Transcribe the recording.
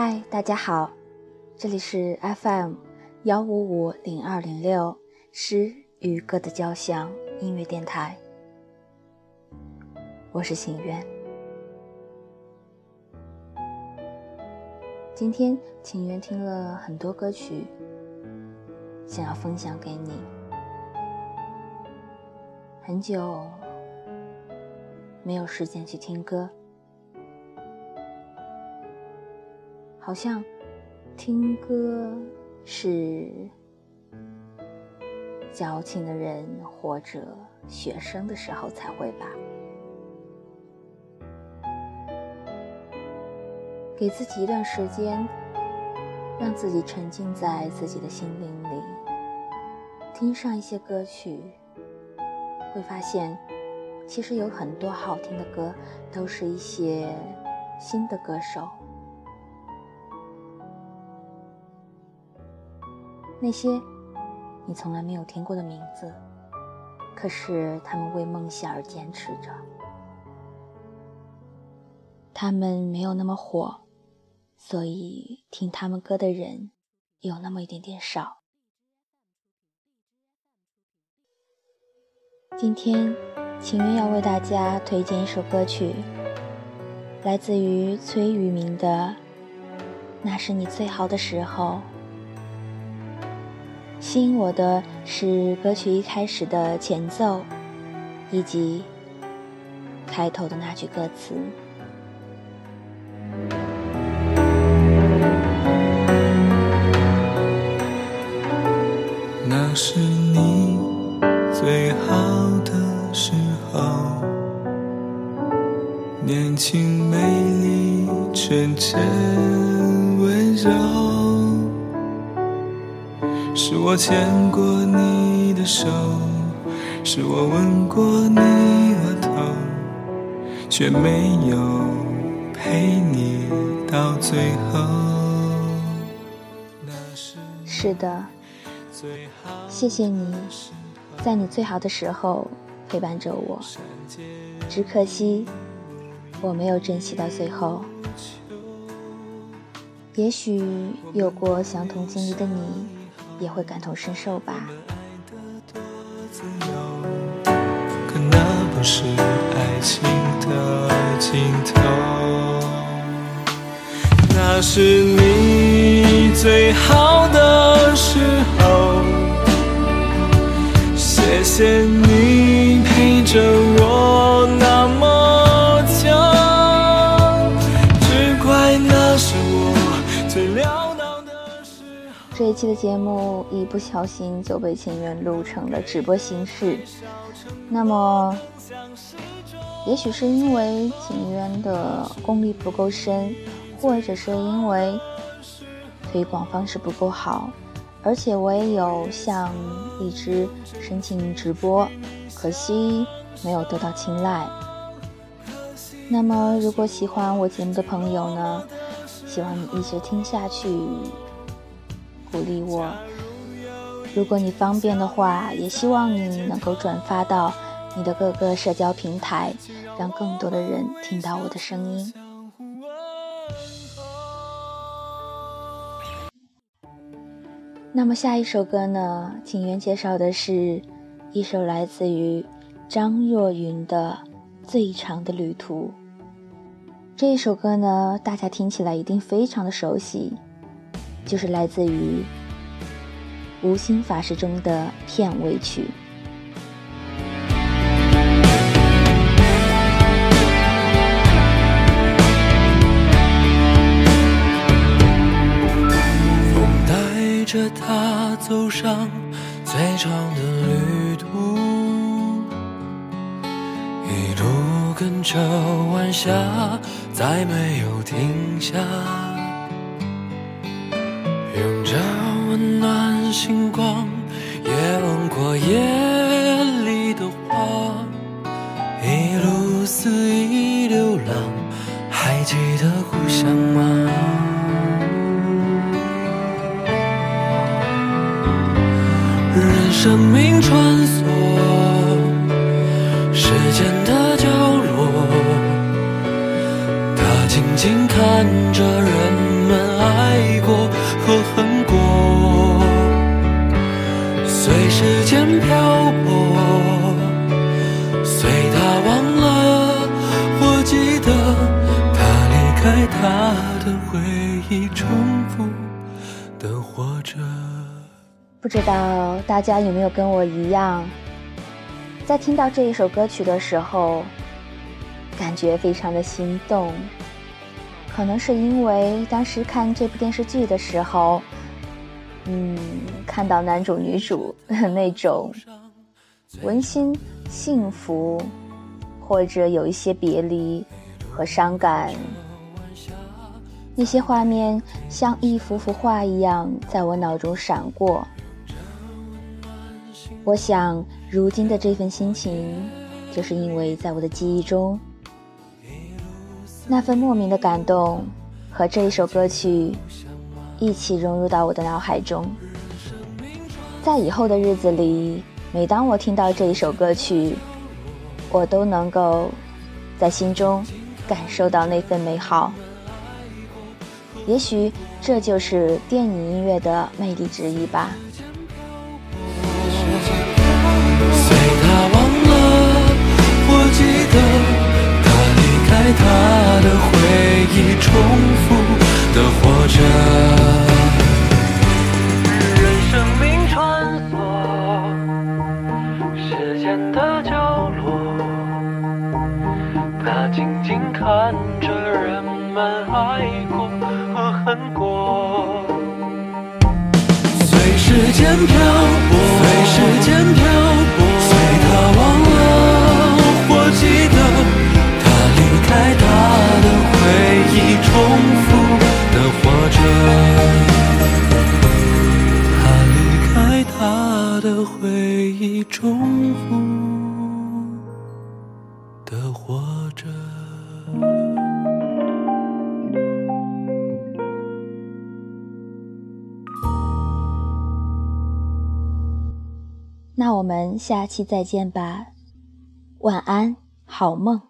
嗨，大家好，这里是 FM 幺五五零二零六诗与歌的交响音乐电台，我是心愿。今天情缘听了很多歌曲，想要分享给你。很久没有时间去听歌。好像听歌是矫情的人或者学生的时候才会吧。给自己一段时间，让自己沉浸在自己的心灵里，听上一些歌曲，会发现其实有很多好听的歌，都是一些新的歌手。那些你从来没有听过的名字，可是他们为梦想而坚持着。他们没有那么火，所以听他们歌的人有那么一点点少。今天，情愿要为大家推荐一首歌曲，来自于崔宇明的《那是你最好的时候》。吸引我的是歌曲一开始的前奏，以及开头的那句歌词。那是你最好的时候，年轻、美丽、纯真、温柔。是我牵过你的手，是我吻过你额头，却没有陪你到最后。是的，谢谢你，在你最好的时候陪伴着我。只可惜我没有珍惜到最后。也许有过相同经历的你。也会感同身受吧。可那不是爱情的尽头，那是你最好的时候。这一期的节目一不小心就被情缘录成了直播形式，那么，也许是因为情缘的功力不够深，或者是因为推广方式不够好，而且我也有向荔枝申请直播，可惜没有得到青睐。那么，如果喜欢我节目的朋友呢，希望你一直听下去。鼓励我，如果你方便的话，也希望你能够转发到你的各个社交平台，让更多的人听到我的声音。那么下一首歌呢？请愿介绍的是一首来自于张若昀的《最长的旅途》。这一首歌呢，大家听起来一定非常的熟悉。就是来自于《无心法师》中的片尾曲。带着他走上最长的旅途，一路跟着晚霞，再没有停下。星光，也吻过夜里的花，一路肆意流浪，还记得故乡吗？任生命穿梭时间的角落，他静静看着人随时。间漂泊，随他忘了或记得，他离开他的回忆，重复的活着。不知道大家有没有跟我一样，在听到这一首歌曲的时候，感觉非常的心动。可能是因为当时看这部电视剧的时候，嗯，看到男主女主 那种温馨、幸福，或者有一些别离和伤感，那些画面像一幅幅画一样在我脑中闪过。我想，如今的这份心情，就是因为在我的记忆中，那份莫名的感动和这一首歌曲一起融入到我的脑海中。在以后的日子里，每当我听到这一首歌曲，我都能够在心中感受到那份美好。也许这就是电影音乐的魅力之一吧。他的回忆重复爱过和恨过，随时间漂泊，随时间漂我们下期再见吧，晚安，好梦。